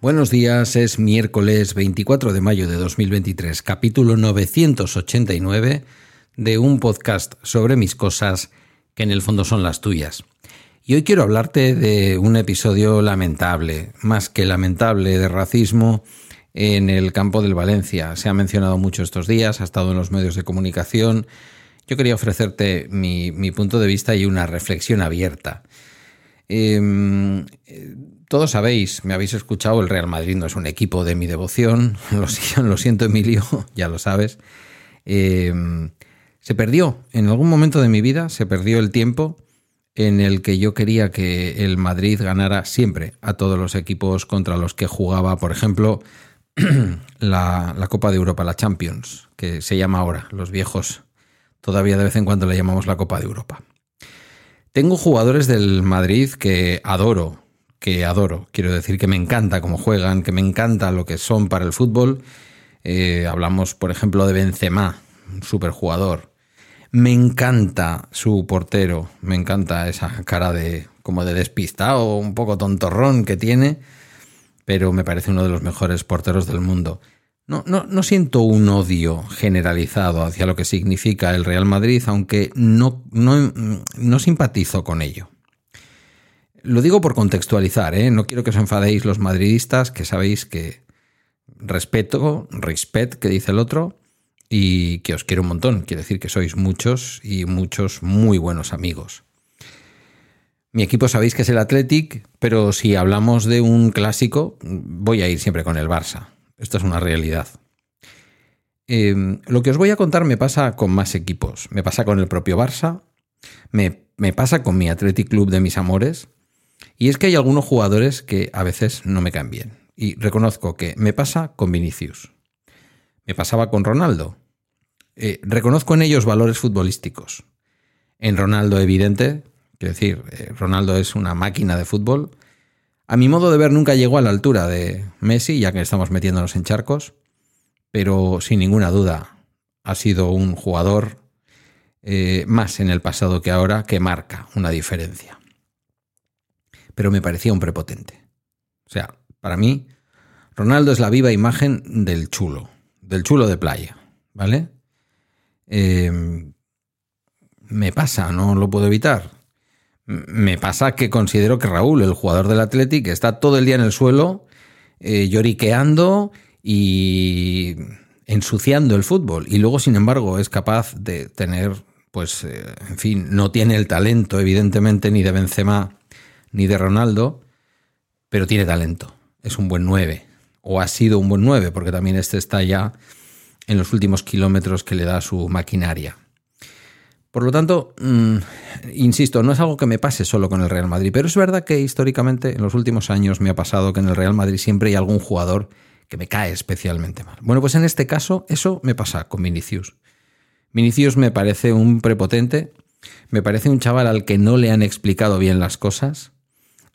Buenos días, es miércoles 24 de mayo de 2023, capítulo 989 de un podcast sobre mis cosas que en el fondo son las tuyas. Y hoy quiero hablarte de un episodio lamentable, más que lamentable, de racismo en el campo del Valencia. Se ha mencionado mucho estos días, ha estado en los medios de comunicación. Yo quería ofrecerte mi, punto de vista y una reflexión abierta. Em, todos sabéis, me habéis escuchado, el Real Madrid no es un equipo de mi devoción, lo, siento Emilio, ya lo sabes. Em, se perdió, en algún momento de mi vida se perdió el tiempo en el que yo quería que el Madrid ganara siempre a todos los equipos contra los que jugaba, por ejemplo, la, Copa de Europa, la Champions, que se llama ahora, los viejos todavía de vez en cuando le llamamos la Copa de Europa. Tengo jugadores del Madrid que adoro, que adoro. Quiero decir que me encanta cómo juegan, que me encanta lo que son para el fútbol. Eh, hablamos, por ejemplo, de Benzema, un superjugador. Me encanta su portero, me encanta esa cara de como de despistado, un poco tontorrón que tiene, pero me parece uno de los mejores porteros del mundo. No, no, no siento un odio generalizado hacia lo que significa el Real Madrid, aunque no, no, no simpatizo con ello. Lo digo por contextualizar, ¿eh? no quiero que os enfadéis los madridistas, que sabéis que respeto, respet, que dice el otro, y que os quiero un montón. Quiere decir que sois muchos y muchos muy buenos amigos. Mi equipo sabéis que es el Athletic, pero si hablamos de un clásico, voy a ir siempre con el Barça. Esto es una realidad. Em, lo que os voy a contar me pasa con más equipos. Me pasa con el propio Barça, me, me pasa con mi Athletic Club de mis amores, y es que hay algunos jugadores que a veces no me caen bien. Y reconozco que me pasa con Vinicius. Me pasaba con Ronaldo. Eh, reconozco en ellos valores futbolísticos. En Ronaldo, evidente, quiero decir, eh, Ronaldo es una máquina de fútbol. A mi modo de ver, nunca llegó a la altura de Messi, ya que estamos metiéndonos en charcos, pero sin ninguna duda ha sido un jugador eh, más en el pasado que ahora que marca una diferencia pero me parecía un prepotente. O sea, para mí, Ronaldo es la viva imagen del chulo, del chulo de playa, ¿vale? Em, me pasa, no lo puedo evitar. Me pasa que considero que Raúl, el jugador del Athletic, está todo el día en el suelo, eh, lloriqueando y ensuciando el fútbol. Y luego, sin embargo, es capaz de tener, pues, eh, en fin, no tiene el talento, evidentemente, ni de Benzema ni de Ronaldo, pero tiene talento. Es un buen 9. O ha sido un buen 9, porque también este está ya en los últimos kilómetros que le da su maquinaria. Por lo tanto, mm, insisto, no es algo que me pase solo con el Real Madrid, pero es verdad que históricamente en los últimos años me ha pasado que en el Real Madrid siempre hay algún jugador que me cae especialmente mal. Bueno, pues en este caso eso me pasa con Vinicius. Vinicius me parece un prepotente, me parece un chaval al que no le han explicado bien las cosas,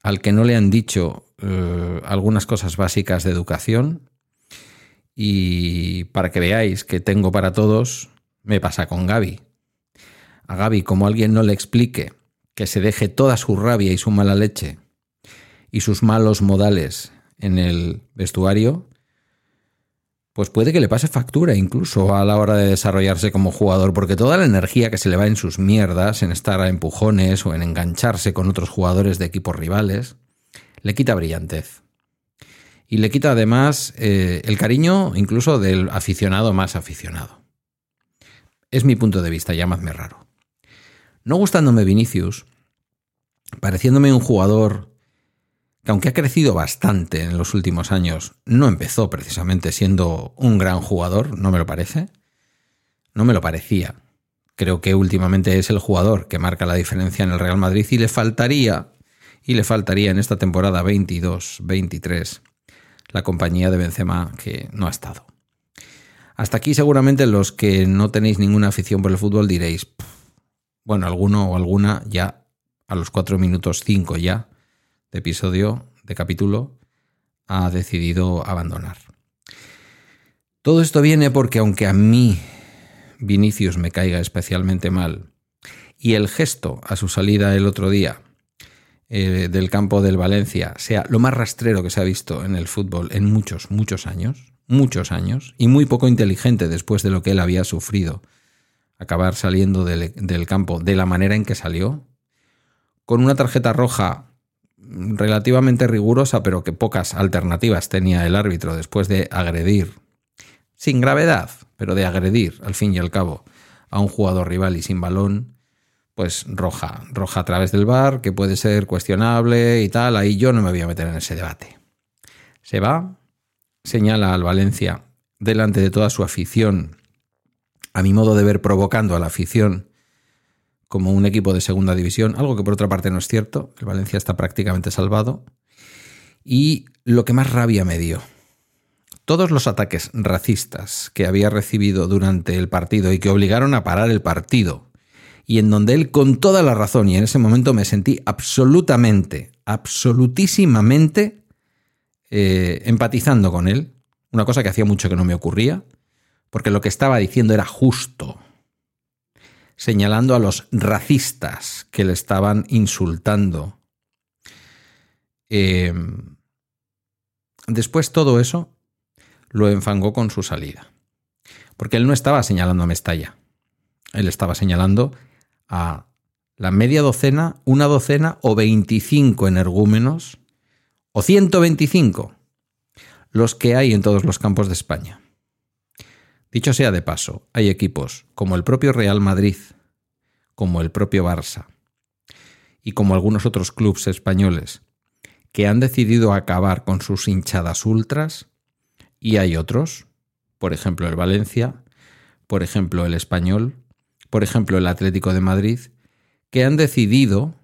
al que no le han dicho eh, algunas cosas básicas de educación. Y para que veáis que tengo para todos, me pasa con Gaby. A Gaby, como alguien no le explique que se deje toda su rabia y su mala leche y sus malos modales en el vestuario, pues puede que le pase factura incluso a la hora de desarrollarse como jugador, porque toda la energía que se le va en sus mierdas, en estar a empujones o en engancharse con otros jugadores de equipos rivales, le quita brillantez. Y le quita además eh, el cariño incluso del aficionado más aficionado. Es mi punto de vista, llamadme raro. No gustándome Vinicius, pareciéndome un jugador que aunque ha crecido bastante en los últimos años, no empezó precisamente siendo un gran jugador, no me lo parece. No me lo parecía. Creo que últimamente es el jugador que marca la diferencia en el Real Madrid y le faltaría, y le faltaría en esta temporada 22-23, la compañía de Benzema que no ha estado. Hasta aquí seguramente los que no tenéis ninguna afición por el fútbol diréis, bueno, alguno o alguna ya a los 4 minutos 5 ya de episodio, de capítulo, ha decidido abandonar. Todo esto viene porque aunque a mí Vinicius me caiga especialmente mal y el gesto a su salida el otro día eh, del campo del Valencia sea lo más rastrero que se ha visto en el fútbol en muchos, muchos años, muchos años, y muy poco inteligente después de lo que él había sufrido, acabar saliendo del, del campo de la manera en que salió, con una tarjeta roja relativamente rigurosa, pero que pocas alternativas tenía el árbitro después de agredir, sin gravedad, pero de agredir, al fin y al cabo, a un jugador rival y sin balón, pues roja, roja a través del bar, que puede ser cuestionable y tal, ahí yo no me voy a meter en ese debate. Se va, señala al Valencia delante de toda su afición, a mi modo de ver provocando a la afición como un equipo de segunda división, algo que por otra parte no es cierto, el Valencia está prácticamente salvado. Y lo que más rabia me dio, todos los ataques racistas que había recibido durante el partido y que obligaron a parar el partido, y en donde él con toda la razón, y en ese momento me sentí absolutamente, absolutísimamente eh, empatizando con él, una cosa que hacía mucho que no me ocurría, porque lo que estaba diciendo era justo, señalando a los racistas que le estaban insultando. Eh, después todo eso lo enfangó con su salida. Porque él no estaba señalando a Mestalla. Él estaba señalando a la media docena, una docena o 25 energúmenos, o 125, los que hay en todos los campos de España. Dicho sea de paso, hay equipos como el propio Real Madrid, como el propio Barça y como algunos otros clubes españoles que han decidido acabar con sus hinchadas ultras y hay otros, por ejemplo el Valencia, por ejemplo el Español, por ejemplo el Atlético de Madrid, que han decidido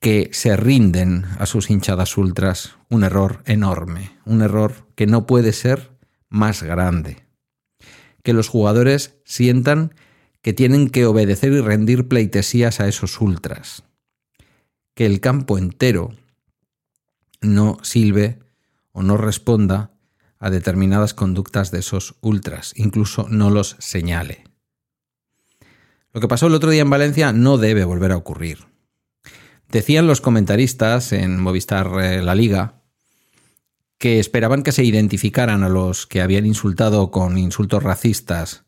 que se rinden a sus hinchadas ultras, un error enorme, un error que no puede ser más grande. Que los jugadores sientan que tienen que obedecer y rendir pleitesías a esos ultras, que el campo entero no silbe o no responda a determinadas conductas de esos ultras, incluso no los señale. Lo que pasó el otro día en Valencia no debe volver a ocurrir. Decían los comentaristas en Movistar eh, La Liga que esperaban que se identificaran a los que habían insultado con insultos racistas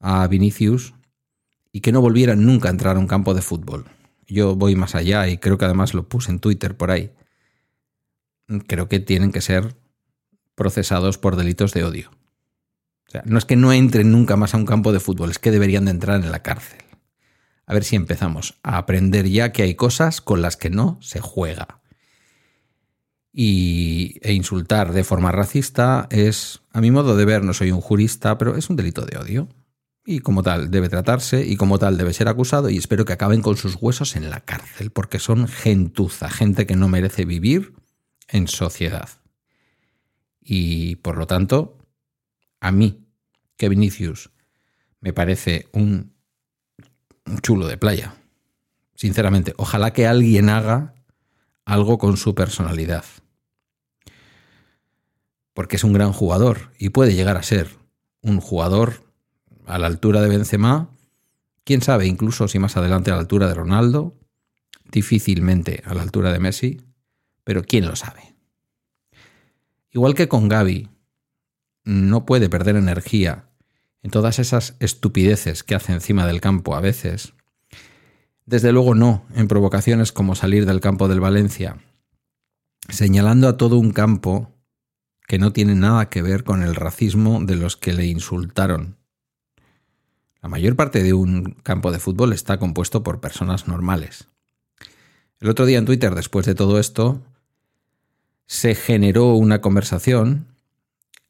a Vinicius y que no volvieran nunca a entrar a un campo de fútbol. Yo voy más allá y creo que además lo puse en Twitter por ahí. Creo que tienen que ser procesados por delitos de odio. O sea, no es que no entren nunca más a un campo de fútbol, es que deberían de entrar en la cárcel. A ver si empezamos a aprender ya que hay cosas con las que no se juega y, e insultar de forma racista es, a mi modo de ver, no soy un jurista, pero es un delito de odio. Y como tal debe tratarse y como tal debe ser acusado y espero que acaben con sus huesos en la cárcel, porque son gentuza, gente que no merece vivir en sociedad. Y por lo tanto, a mí, que Vinicius me parece un chulo de playa. Sinceramente, ojalá que alguien haga algo con su personalidad porque es un gran jugador y puede llegar a ser un jugador a la altura de Benzema, quién sabe, incluso si más adelante a la altura de Ronaldo, difícilmente a la altura de Messi, pero quién lo sabe. Igual que con Gaby, no puede perder energía en todas esas estupideces que hace encima del campo a veces. Desde luego no en provocaciones como salir del campo del Valencia, señalando a todo un campo que no tiene nada que ver con el racismo de los que le insultaron. La mayor parte de un campo de fútbol está compuesto por personas normales. El otro día en Twitter, después de todo esto, se generó una conversación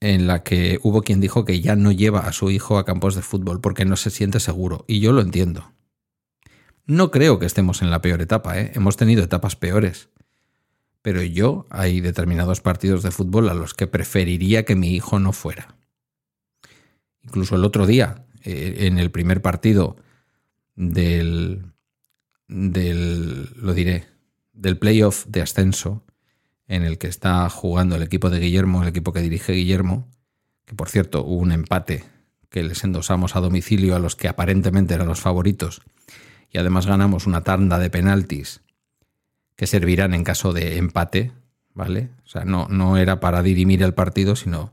en la que hubo quien dijo que ya no lleva a su hijo a campos de fútbol porque no se siente seguro. Y yo lo entiendo. No creo que estemos en la peor etapa, ¿eh? hemos tenido etapas peores. Pero yo hay determinados partidos de fútbol a los que preferiría que mi hijo no fuera. Incluso el otro día, eh, en el primer partido del, del, lo diré, del playoff de ascenso, en el que está jugando el equipo de Guillermo, el equipo que dirige Guillermo, que por cierto hubo un empate que les endosamos a domicilio a los que aparentemente eran los favoritos, y además ganamos una tanda de penaltis que servirán en caso de empate, ¿vale? O sea, no, no era para dirimir el partido, sino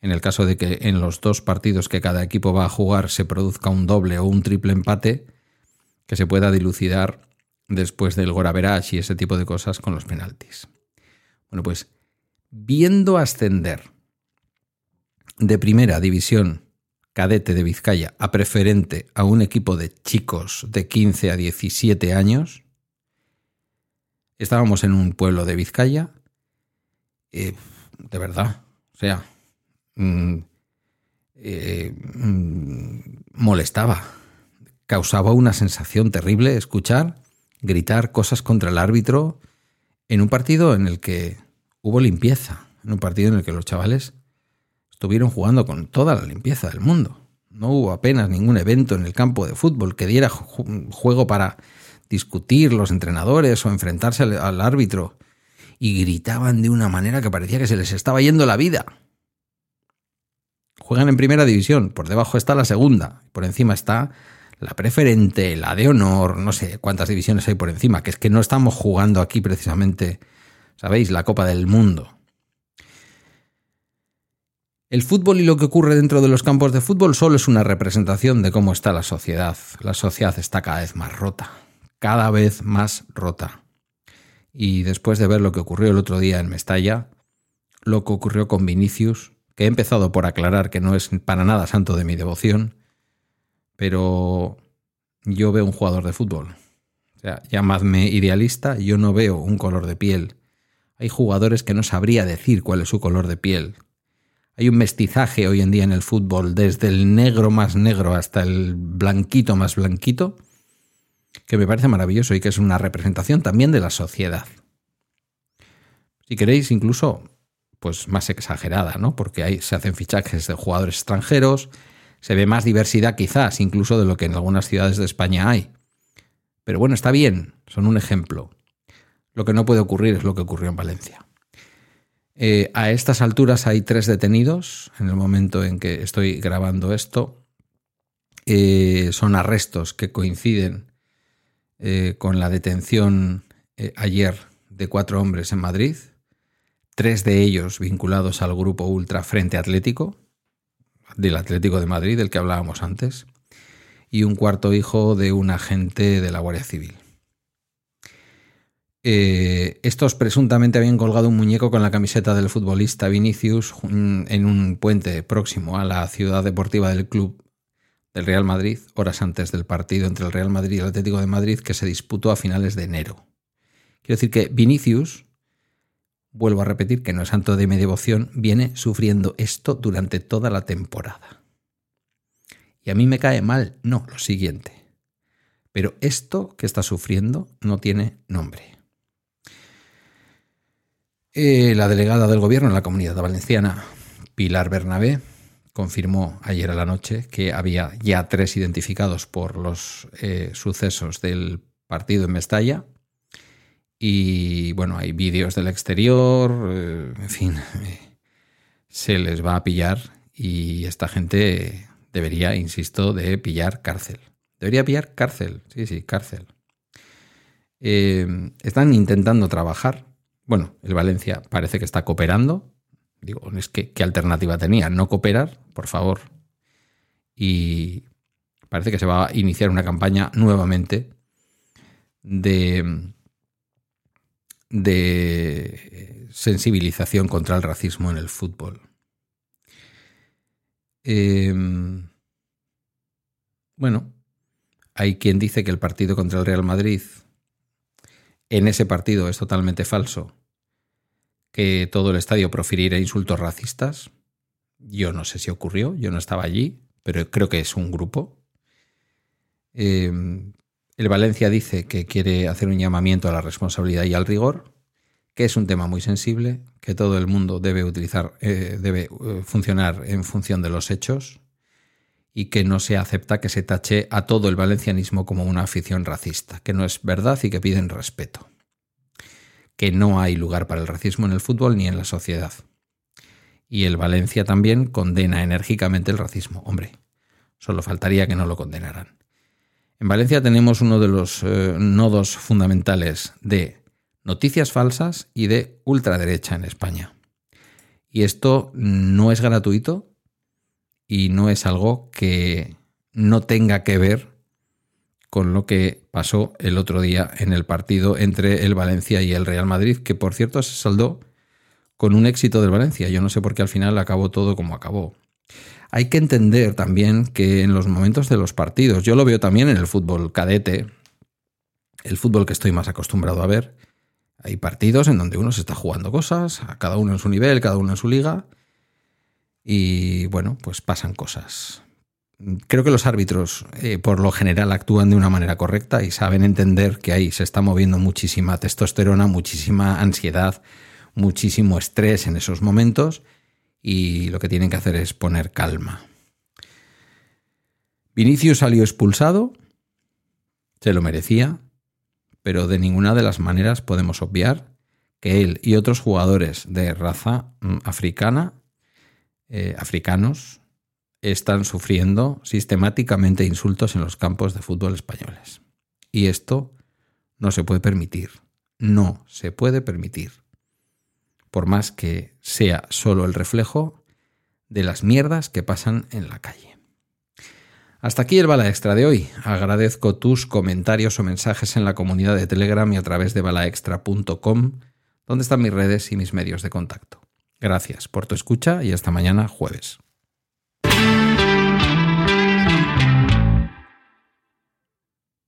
en el caso de que en los dos partidos que cada equipo va a jugar se produzca un doble o un triple empate, que se pueda dilucidar después del Goraverage y ese tipo de cosas con los penaltis. Bueno, pues viendo ascender de primera división cadete de Vizcaya a preferente a un equipo de chicos de 15 a 17 años, estábamos en un pueblo de Vizcaya, eh, de verdad, o sea, mm, eh, mm, molestaba, causaba una sensación terrible escuchar gritar cosas contra el árbitro en un partido en el que hubo limpieza, en un partido en el que los chavales estuvieron jugando con toda la limpieza del mundo. No hubo apenas ningún evento en el campo de fútbol que diera juego para discutir los entrenadores o enfrentarse al, árbitro y gritaban de una manera que parecía que se les estaba yendo la vida. Juegan en primera división, por debajo está la segunda, por encima está la preferente, la de honor, no sé cuántas divisiones hay por encima, que es que no estamos jugando aquí precisamente, ¿sabéis? La Copa del Mundo. El fútbol y lo que ocurre dentro de los campos de fútbol solo es una representación de cómo está la sociedad. La sociedad está cada vez más rota, cada vez más rota. Y después de ver lo que ocurrió el otro día en Mestalla, lo que ocurrió con Vinicius, que he empezado por aclarar que no es para nada santo de mi devoción, pero yo veo un jugador de fútbol. O sea, llamadme idealista, yo no veo un color de piel. Hay jugadores que no sabría decir cuál es su color de piel. Hay un mestizaje hoy en día en el fútbol, desde el negro más negro hasta el blanquito más blanquito, que me parece maravilloso y que es una representación también de la sociedad. Si queréis, incluso, pues más exagerada, ¿no? Porque ahí se hacen fichajes de jugadores extranjeros, se ve más diversidad quizás incluso de lo que en algunas ciudades de España hay. Pero bueno, está bien, son un ejemplo. Lo que no puede ocurrir es lo que ocurrió en Valencia. Eh, a estas alturas hay tres detenidos en el momento en que estoy grabando esto. Eh, son arrestos que coinciden eh, con la detención ayer de cuatro hombres en Madrid, tres de ellos vinculados al grupo Ultra Frente Atlético, del Atlético de Madrid, del que hablábamos antes, y un cuarto hijo de un agente de la Guardia Civil. Eh, estos presuntamente habían colgado un muñeco con la camiseta del futbolista Vinicius en un puente próximo a la ciudad deportiva del club del Real Madrid, horas antes del partido entre el Real Madrid y el Atlético de Madrid que se disputó a finales de enero. Quiero decir que Vinicius vuelvo a repetir que no es santo de mi devoción, viene sufriendo esto durante toda la temporada. Y a mí me cae mal, no, lo siguiente. Pero esto que está sufriendo no tiene nombre. Eh, la delegada del gobierno en la comunidad valenciana, Pilar Bernabé, confirmó ayer a la noche que había ya tres identificados por los eh, sucesos del partido en Mestalla y bueno, hay vídeos del exterior, eh, en fin, se les va a pillar y esta gente debería, insisto, de pillar cárcel. Debería pillar cárcel, sí, sí, cárcel. Están intentando trabajar. Bueno, el Valencia parece que está cooperando. Digo, es que ¿qué alternativa tenía? No cooperar, por favor. Y parece que se va a iniciar una campaña nuevamente de de sensibilización contra el racismo en el fútbol. Em, bueno, hay quien dice que el partido contra el Real Madrid, en ese partido es totalmente falso, que todo el estadio profiriera insultos racistas. Yo no sé si ocurrió, yo no estaba allí, pero creo que es un grupo. Eh, el Valencia dice que quiere hacer un llamamiento a la responsabilidad y al rigor, que es un tema muy sensible, que todo el mundo debe utilizar, eh, debe eh, funcionar en función de los hechos y que no se acepta que se tache a todo el valencianismo como una afición racista, que no es verdad y que piden respeto. que no hay lugar para el racismo en el fútbol ni en la sociedad. Y el Valencia también condena enérgicamente el racismo. Hombre, solo faltaría que no lo condenaran. En Valencia tenemos uno de los eh, nodos fundamentales de noticias falsas y de ultraderecha en España. Y esto no es gratuito y no es algo que no tenga que ver con lo que pasó el otro día en el partido entre el Valencia y el Real Madrid, que por cierto se saldó con un éxito del Valencia. Yo no sé por qué al final acabó todo como acabó. Hay que entender también que en los momentos de los partidos, yo lo veo también en el fútbol cadete, el fútbol que estoy más acostumbrado a ver, hay partidos en donde uno se está jugando cosas, cada uno en su nivel, cada uno en su liga, y bueno, pues pasan cosas creo que los árbitros eh, por lo general actúan de una manera correcta y saben entender que ahí se está moviendo muchísima testosterona, muchísima ansiedad, muchísimo estrés en esos momentos y lo que tienen que hacer es poner calma. Vinicius salió expulsado, se lo merecía, pero de ninguna de las maneras podemos obviar que él y otros jugadores de raza mm, africana, eh, africanos, están sufriendo sistemáticamente insultos en los campos de fútbol españoles. Y esto no se puede permitir. No se puede permitir. Por más que sea solo el reflejo de las mierdas que pasan en la calle. Hasta aquí el Bala Extra de hoy. Agradezco tus comentarios o mensajes en la comunidad de Telegram y a través de balaextra.com, donde están mis redes y mis medios de contacto. Gracias por tu escucha y hasta mañana jueves.